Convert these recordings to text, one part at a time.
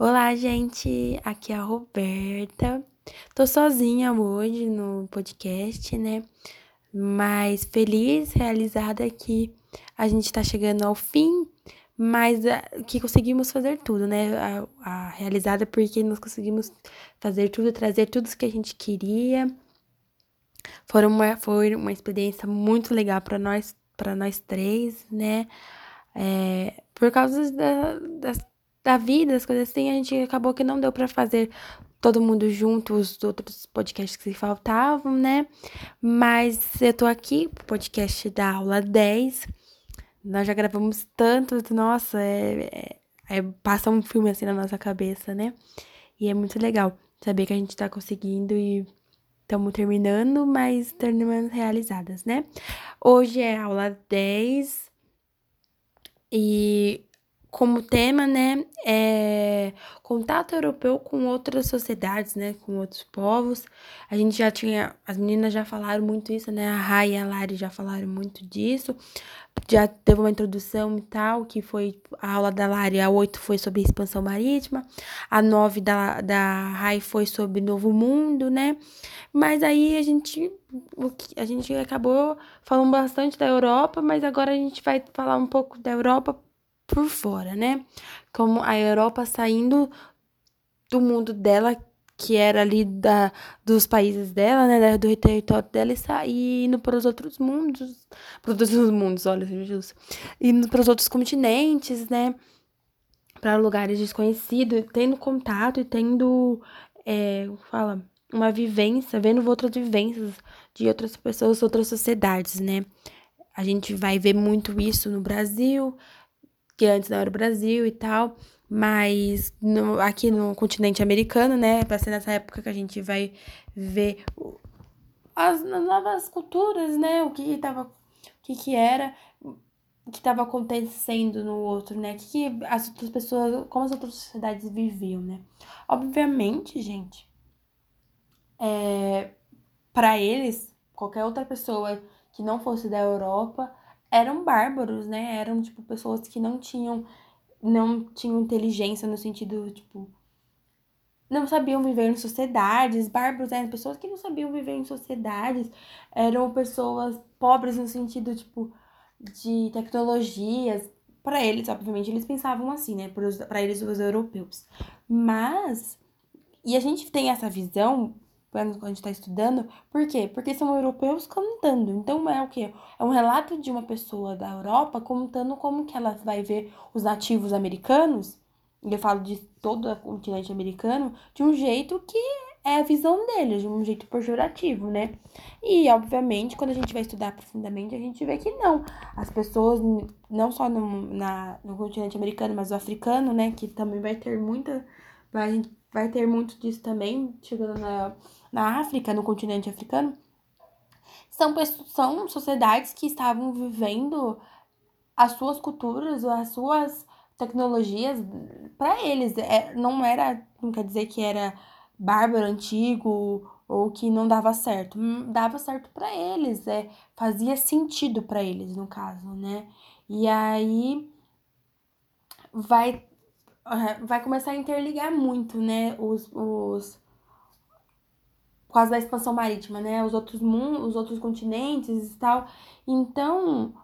Olá, gente. Aqui é a Roberta. Tô sozinha hoje no podcast, né? Mas feliz, realizada que a gente tá chegando ao fim, mas ah, que conseguimos fazer tudo, né? A, a realizada porque nós conseguimos fazer tudo, trazer tudo que a gente queria. Foi uma, foi uma experiência muito legal para nós, para nós três, né? É, por causa da, das da vida, as coisas assim, a gente acabou que não deu para fazer todo mundo junto, os outros podcasts que faltavam, né? Mas eu tô aqui podcast da aula 10. Nós já gravamos tanto, nossa, é, é, é, passa um filme assim na nossa cabeça, né? E é muito legal saber que a gente tá conseguindo e estamos terminando, mas terminando realizadas, né? Hoje é aula 10 e como tema, né, é contato europeu com outras sociedades, né, com outros povos. A gente já tinha, as meninas já falaram muito isso, né, a Rai e a Lari já falaram muito disso. Já teve uma introdução e tal, que foi a aula da Lari, a 8 foi sobre expansão marítima, a 9 da, da Rai foi sobre Novo Mundo, né? Mas aí a gente, a gente acabou falando bastante da Europa, mas agora a gente vai falar um pouco da Europa por fora, né? Como a Europa saindo do mundo dela, que era ali da, dos países dela, né? Do território dela e saindo para os outros mundos. Para os outros mundos, olha, Jesus. Indo para os outros continentes, né? Para lugares desconhecidos, tendo contato e tendo. É, fala, uma vivência, vendo outras vivências de outras pessoas, outras sociedades, né? A gente vai ver muito isso no Brasil, que antes não era o Brasil e tal. Mas no, aqui no continente americano, né? Vai ser nessa época que a gente vai ver as, as novas culturas, né? O que tava. O que, que era o que estava acontecendo no outro, né? O que, que as outras pessoas, como as outras sociedades viviam, né? Obviamente, gente, é, para eles, qualquer outra pessoa que não fosse da Europa eram bárbaros, né? Eram, tipo, pessoas que não tinham, não tinham inteligência no sentido, tipo, não sabiam viver em sociedades, bárbaros eram pessoas que não sabiam viver em sociedades, eram pessoas pobres no sentido, tipo, de tecnologias. Para eles, obviamente, eles pensavam assim, né? Para eles, os europeus. Mas, e a gente tem essa visão quando a gente está estudando. Por quê? Porque são europeus contando. Então é o quê? É um relato de uma pessoa da Europa contando como que ela vai ver os nativos americanos, e eu falo de todo o continente americano, de um jeito que é a visão deles, de um jeito pejorativo, né? E, obviamente, quando a gente vai estudar profundamente, a gente vê que não. As pessoas, não só no, na, no continente americano, mas o africano, né? Que também vai ter muita. Vai, vai ter muito disso também, chegando na na África, no continente africano, são, são sociedades que estavam vivendo as suas culturas, as suas tecnologias para eles. É, não era, não quer dizer que era bárbaro, antigo ou que não dava certo. Hum, dava certo para eles, é, fazia sentido para eles, no caso, né? E aí vai vai começar a interligar muito, né, os, os causa da expansão marítima, né? Os outros mundos, os outros continentes e tal. Então,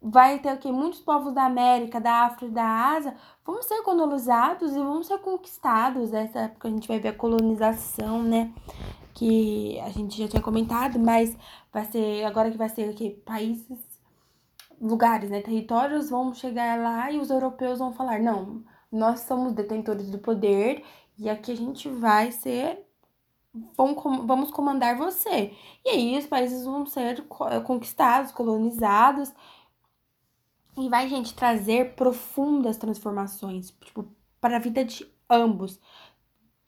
vai ter o que muitos povos da América, da África, da Ásia vão ser colonizados e vão ser conquistados. Nessa época a gente vai ver a colonização, né? Que a gente já tinha comentado, mas vai ser agora que vai ser o que países, lugares, né? Territórios vão chegar lá e os europeus vão falar não, nós somos detentores do poder e aqui a gente vai ser vamos comandar você. E aí os países vão ser eh, conquistados, colonizados. E vai, gente, trazer profundas transformações, tipo, para a vida de ambos.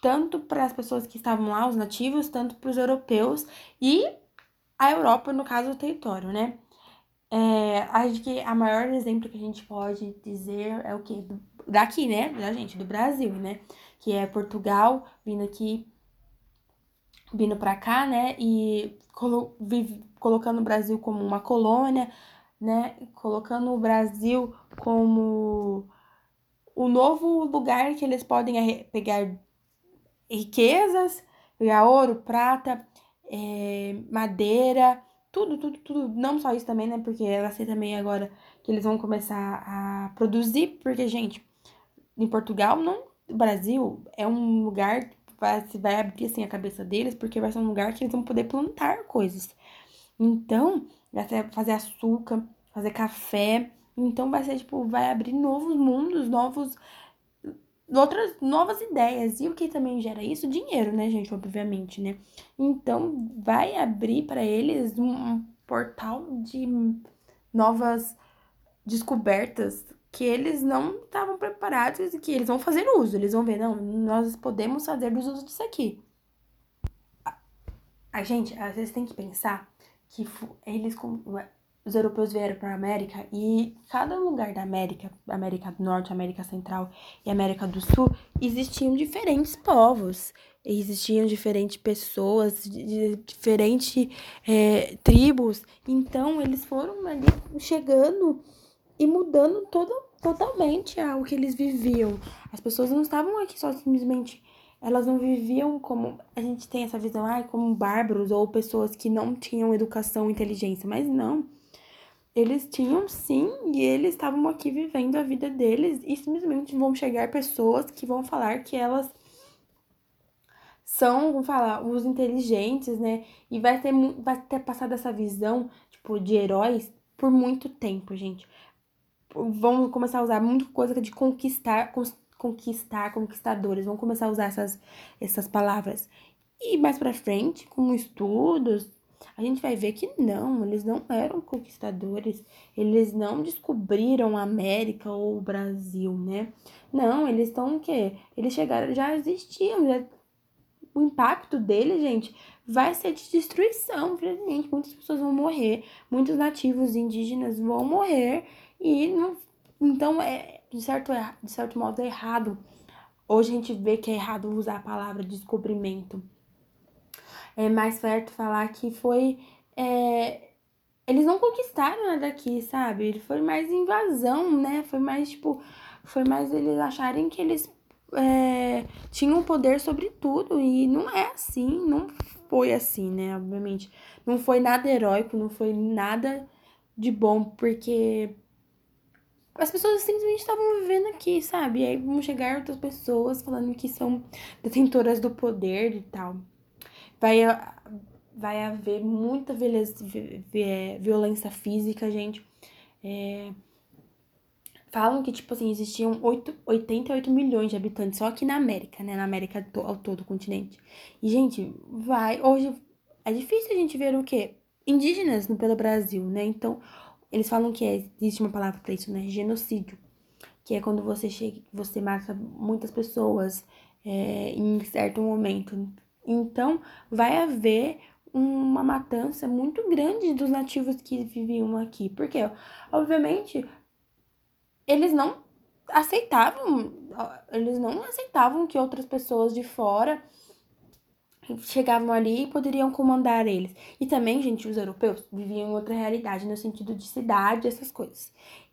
Tanto para as pessoas que estavam lá, os nativos, tanto para os europeus e a Europa, no caso, o território, né? É, acho que a maior exemplo que a gente pode dizer é o quê? Daqui, né? Da gente, do Brasil, né? Que é Portugal vindo aqui vindo para cá, né, e colo colocando o Brasil como uma colônia, né, colocando o Brasil como o novo lugar que eles podem pegar riquezas, pegar ouro, prata, é, madeira, tudo, tudo, tudo. Não só isso também, né? Porque ela sei também agora que eles vão começar a produzir, porque, gente, em Portugal, não, o Brasil é um lugar que vai, vai abrir assim a cabeça deles, porque vai ser um lugar que eles vão poder plantar coisas. Então, vai fazer açúcar, fazer café. Então vai ser tipo, vai abrir novos mundos, novos outras novas ideias. E o que também gera isso? Dinheiro, né, gente? Obviamente, né? Então, vai abrir para eles um portal de novas descobertas que eles não estavam preparados e que eles vão fazer uso. Eles vão ver, não, nós podemos fazer uso disso aqui. A gente, às vezes, tem que pensar que eles os europeus vieram para a América e cada lugar da América, América do Norte, América Central e América do Sul, existiam diferentes povos, existiam diferentes pessoas, diferentes é, tribos. Então, eles foram ali chegando e mudando todo, totalmente o que eles viviam. As pessoas não estavam aqui só simplesmente elas não viviam como a gente tem essa visão, ah, como bárbaros ou pessoas que não tinham educação inteligência, mas não. Eles tinham sim, e eles estavam aqui vivendo a vida deles, e simplesmente vão chegar pessoas que vão falar que elas são, vamos falar, os inteligentes, né? E vai ter, vai ter passado essa visão, tipo, de heróis por muito tempo, gente. Vamos começar a usar muita coisa de conquistar, conquistar, conquistadores. Vamos começar a usar essas, essas palavras. E mais pra frente, com estudos, a gente vai ver que não, eles não eram conquistadores, eles não descobriram a América ou o Brasil, né? Não, eles estão o quê? Eles chegaram, já existiam, já... o impacto dele, gente, vai ser de destruição, infelizmente. Muitas pessoas vão morrer, muitos nativos indígenas vão morrer e não. Então, é, de, certo, de certo modo, é errado. Hoje a gente vê que é errado usar a palavra descobrimento é mais certo falar que foi. É, eles não conquistaram nada aqui, sabe? Foi mais invasão, né? Foi mais, tipo. Foi mais eles acharem que eles é, tinham poder sobre tudo. E não é assim, não foi assim, né? Obviamente. Não foi nada heróico, não foi nada de bom, porque as pessoas simplesmente estavam vivendo aqui, sabe? E aí vão chegar outras pessoas falando que são detentoras do poder e tal vai, vai haver muita violência, violência física, gente. É, falam que, tipo assim, existiam 8, 88 milhões de habitantes só aqui na América, né? Na América ao todo, o continente. E, gente, vai. Hoje é difícil a gente ver o quê? Indígenas no, pelo Brasil, né? Então, eles falam que é, existe uma palavra para isso, né? Genocídio. Que é quando você chega, você mata muitas pessoas é, em certo momento. Então, vai haver uma matança muito grande dos nativos que viviam aqui. Porque, obviamente, eles não aceitavam, eles não aceitavam que outras pessoas de fora chegavam ali e poderiam comandar eles. E também, gente, os europeus viviam em outra realidade, no sentido de cidade, essas coisas.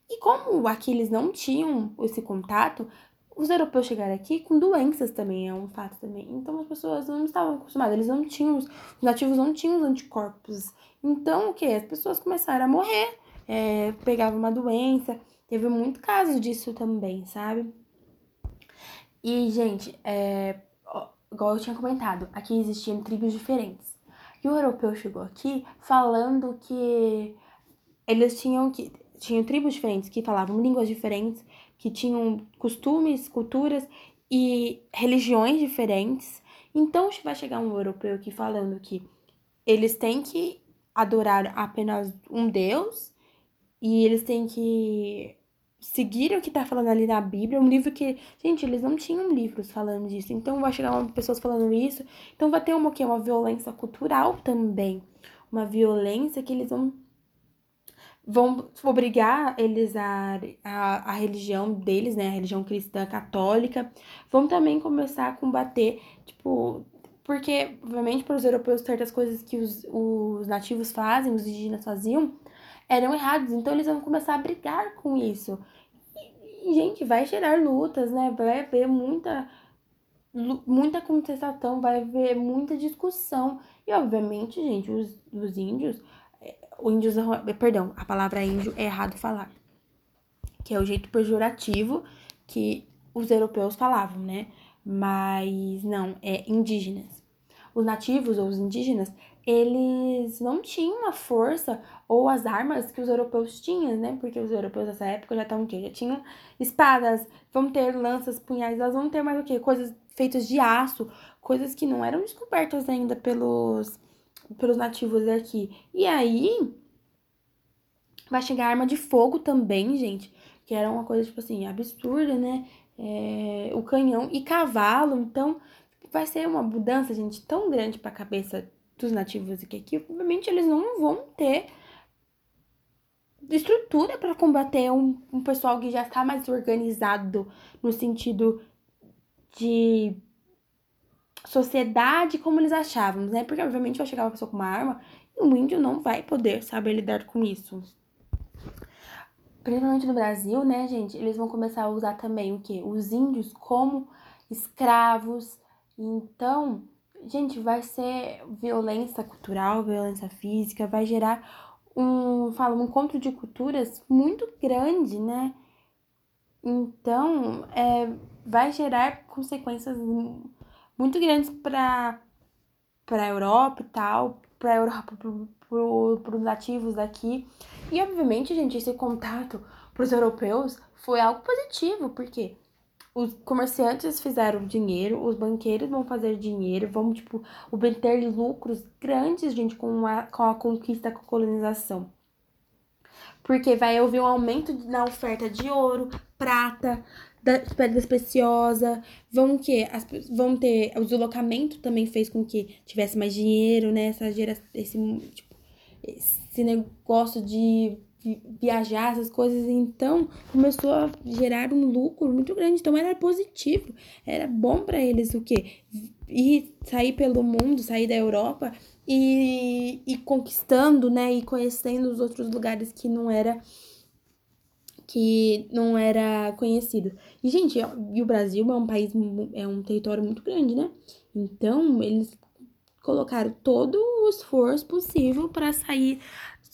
E como aqui eles não tinham esse contato, os europeus chegaram aqui com doenças também, é um fato também. Então as pessoas não estavam acostumadas, eles não tinham, os nativos não tinham os anticorpos. Então o que? As pessoas começaram a morrer, é, pegavam uma doença. Teve muito caso disso também, sabe? E, gente, é, igual eu tinha comentado, aqui existiam tribos diferentes. E o europeu chegou aqui falando que eles tinham que tinham tribos diferentes que falavam línguas diferentes que tinham costumes, culturas e religiões diferentes. Então vai chegar um europeu aqui falando que eles têm que adorar apenas um Deus e eles têm que seguir o que tá falando ali na Bíblia, um livro que, gente, eles não tinham livros falando disso. Então vai chegar uma pessoas falando isso, então vai ter uma que uma violência cultural também, uma violência que eles vão vão obrigar eles a, a, a religião deles, né, a religião cristã católica, vão também começar a combater, tipo, porque, obviamente, para os europeus, certas coisas que os, os nativos fazem, os indígenas faziam, eram errados, então eles vão começar a brigar com isso. Gente, vai gerar lutas, né? Vai haver muita, muita contestação, vai haver muita discussão. E, obviamente, gente, os, os índios, é, o índios, perdão, a palavra índio é errado falar. Que é o jeito pejorativo que os europeus falavam, né? Mas não, é indígenas. Os nativos ou os indígenas, eles não tinham a força ou as armas que os europeus tinham, né? Porque os europeus nessa época já estavam o quê? Já tinham espadas, vão ter lanças, punhais, elas vão ter mais o quê? Coisas feitas de aço, coisas que não eram descobertas ainda pelos, pelos nativos daqui. E aí vai chegar arma de fogo também, gente, que era uma coisa, tipo assim, absurda, né? É, o canhão e cavalo, então vai ser uma mudança, gente, tão grande para a cabeça dos nativos aqui que obviamente eles não vão ter estrutura para combater um, um pessoal que já está mais organizado no sentido de sociedade como eles achavam, né? Porque obviamente vai chegar uma pessoa com uma arma e o índio não vai poder saber lidar com isso. Principalmente no Brasil, né, gente? Eles vão começar a usar também o quê? Os índios como escravos. Então, gente, vai ser violência cultural, violência física, vai gerar um, fala, um encontro de culturas muito grande, né? Então, é, vai gerar consequências muito grandes para a Europa e tal, para a Europa, para os nativos daqui. E, obviamente, gente, esse contato para os europeus foi algo positivo, porque os comerciantes fizeram dinheiro, os banqueiros vão fazer dinheiro, vão, tipo, obter lucros grandes, gente, com a, com a conquista, com a colonização. Porque vai haver um aumento na oferta de ouro, prata, das pedras preciosas, vão que as, vão ter o deslocamento também fez com que tivesse mais dinheiro, né? Essa gera, esse tipo, esse negócio de viajar, essas coisas, então começou a gerar um lucro muito grande. Então era positivo, era bom para eles o quê? Ir sair pelo mundo, sair da Europa e, e conquistando, né? E conhecendo os outros lugares que não era que não era conhecido. E, gente, e o Brasil é um país, é um território muito grande, né? Então, eles colocaram todo o esforço possível para sair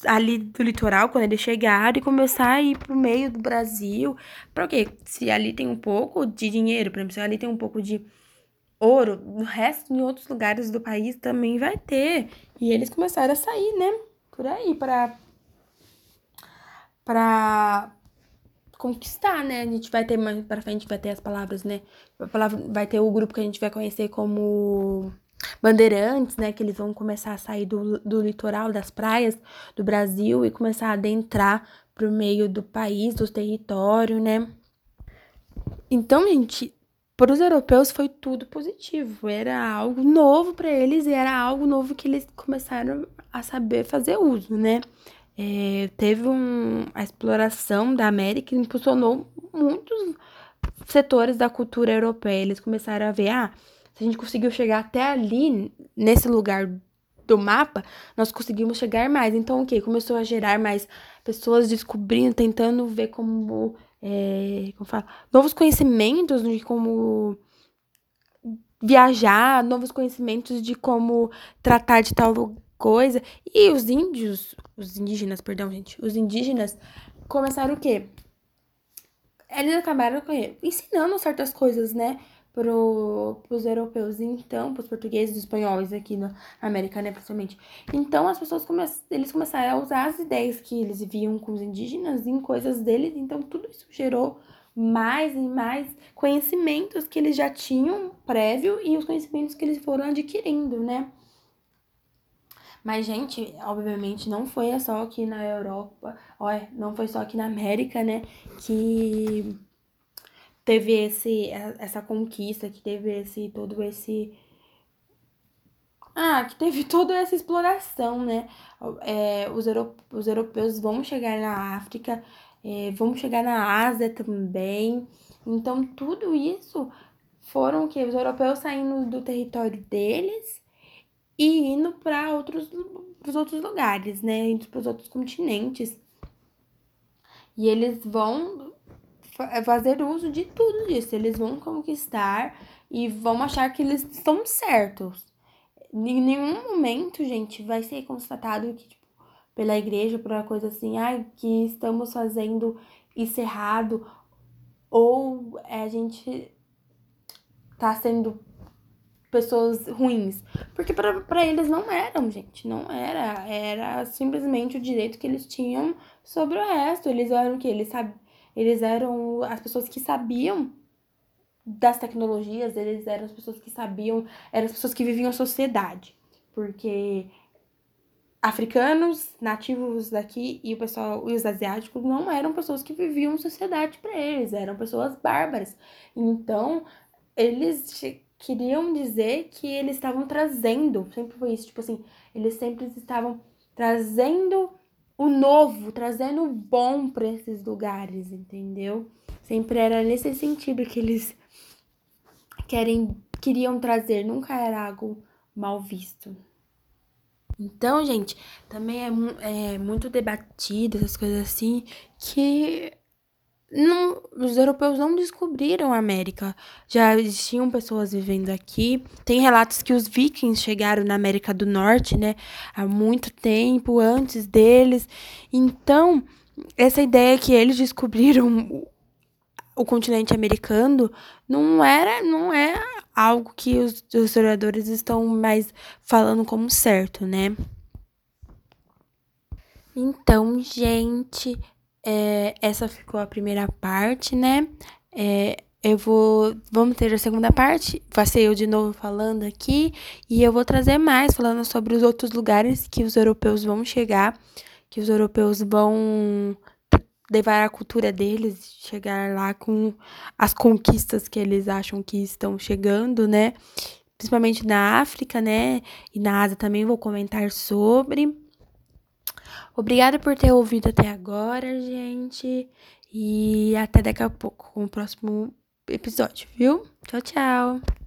ali do litoral, quando eles chegaram, e começar a ir pro meio do Brasil. Pra quê? Se ali tem um pouco de dinheiro, por exemplo, se ali tem um pouco de ouro, no resto, em outros lugares do país também vai ter. E eles começaram a sair, né? Por aí, para para conquistar, né? A gente vai ter mais para frente vai ter as palavras, né? Vai ter o grupo que a gente vai conhecer como bandeirantes, né? Que eles vão começar a sair do, do litoral, das praias do Brasil e começar a adentrar pro meio do país, do território, né? Então, gente, para os europeus foi tudo positivo. Era algo novo para eles e era algo novo que eles começaram a saber fazer uso, né? É, teve um, a exploração da América impulsionou muitos setores da cultura europeia. Eles começaram a ver, ah, se a gente conseguiu chegar até ali, nesse lugar do mapa, nós conseguimos chegar mais. Então, o que? Começou a gerar mais pessoas descobrindo, tentando ver como, é, como fala, novos conhecimentos de como viajar, novos conhecimentos de como tratar de tal coisa. E os índios, os indígenas, perdão, gente, os indígenas começaram o quê? Eles acabaram ensinando certas coisas, né? Para os europeus, então, para os portugueses e espanhóis aqui na América, né, principalmente. Então, as pessoas come eles começaram a usar as ideias que eles viam com os indígenas em coisas deles, então tudo isso gerou mais e mais conhecimentos que eles já tinham prévio e os conhecimentos que eles foram adquirindo, né? Mas, gente, obviamente não foi só aqui na Europa, olha, não foi só aqui na América, né, que teve esse, essa conquista, que teve esse, todo esse. Ah, que teve toda essa exploração, né? É, os, os europeus vão chegar na África, é, vão chegar na Ásia também. Então, tudo isso foram que os europeus saindo do território deles e indo para outros, os outros lugares, né? Indo para os outros continentes. E eles vão é fazer uso de tudo isso. Eles vão conquistar e vão achar que eles estão certos. Em nenhum momento, gente, vai ser constatado que, tipo, pela igreja, por uma coisa assim, ai, que estamos fazendo isso errado, ou é, a gente tá sendo pessoas ruins. Porque para eles não eram, gente. Não era. Era simplesmente o direito que eles tinham sobre o resto. Eles eram o que? Eles, sab... eles eram as pessoas que sabiam das tecnologias, eles eram as pessoas que sabiam, eram as pessoas que viviam a sociedade. Porque africanos, nativos daqui e o pessoal, e os asiáticos não eram pessoas que viviam sociedade para eles, eram pessoas bárbaras. Então, eles queriam dizer que eles estavam trazendo, sempre foi isso, tipo assim, eles sempre estavam trazendo o novo, trazendo o bom para esses lugares, entendeu? Sempre era nesse sentido que eles querem queriam trazer, nunca era algo mal visto. Então, gente, também é, é muito debatido essas coisas assim que não, os europeus não descobriram a América. Já existiam pessoas vivendo aqui. Tem relatos que os vikings chegaram na América do Norte, né? Há muito tempo antes deles. Então, essa ideia que eles descobriram o continente americano não era, não é algo que os, os historiadores estão mais falando como certo, né? Então, gente, é, essa ficou a primeira parte, né? É, eu vou. Vamos ter a segunda parte. Vai ser eu de novo falando aqui. E eu vou trazer mais, falando sobre os outros lugares que os europeus vão chegar, que os europeus vão levar a cultura deles, chegar lá com as conquistas que eles acham que estão chegando, né? Principalmente na África, né? E na Ásia também vou comentar sobre. Obrigada por ter ouvido até agora, gente. E até daqui a pouco com o próximo episódio, viu? Tchau, tchau.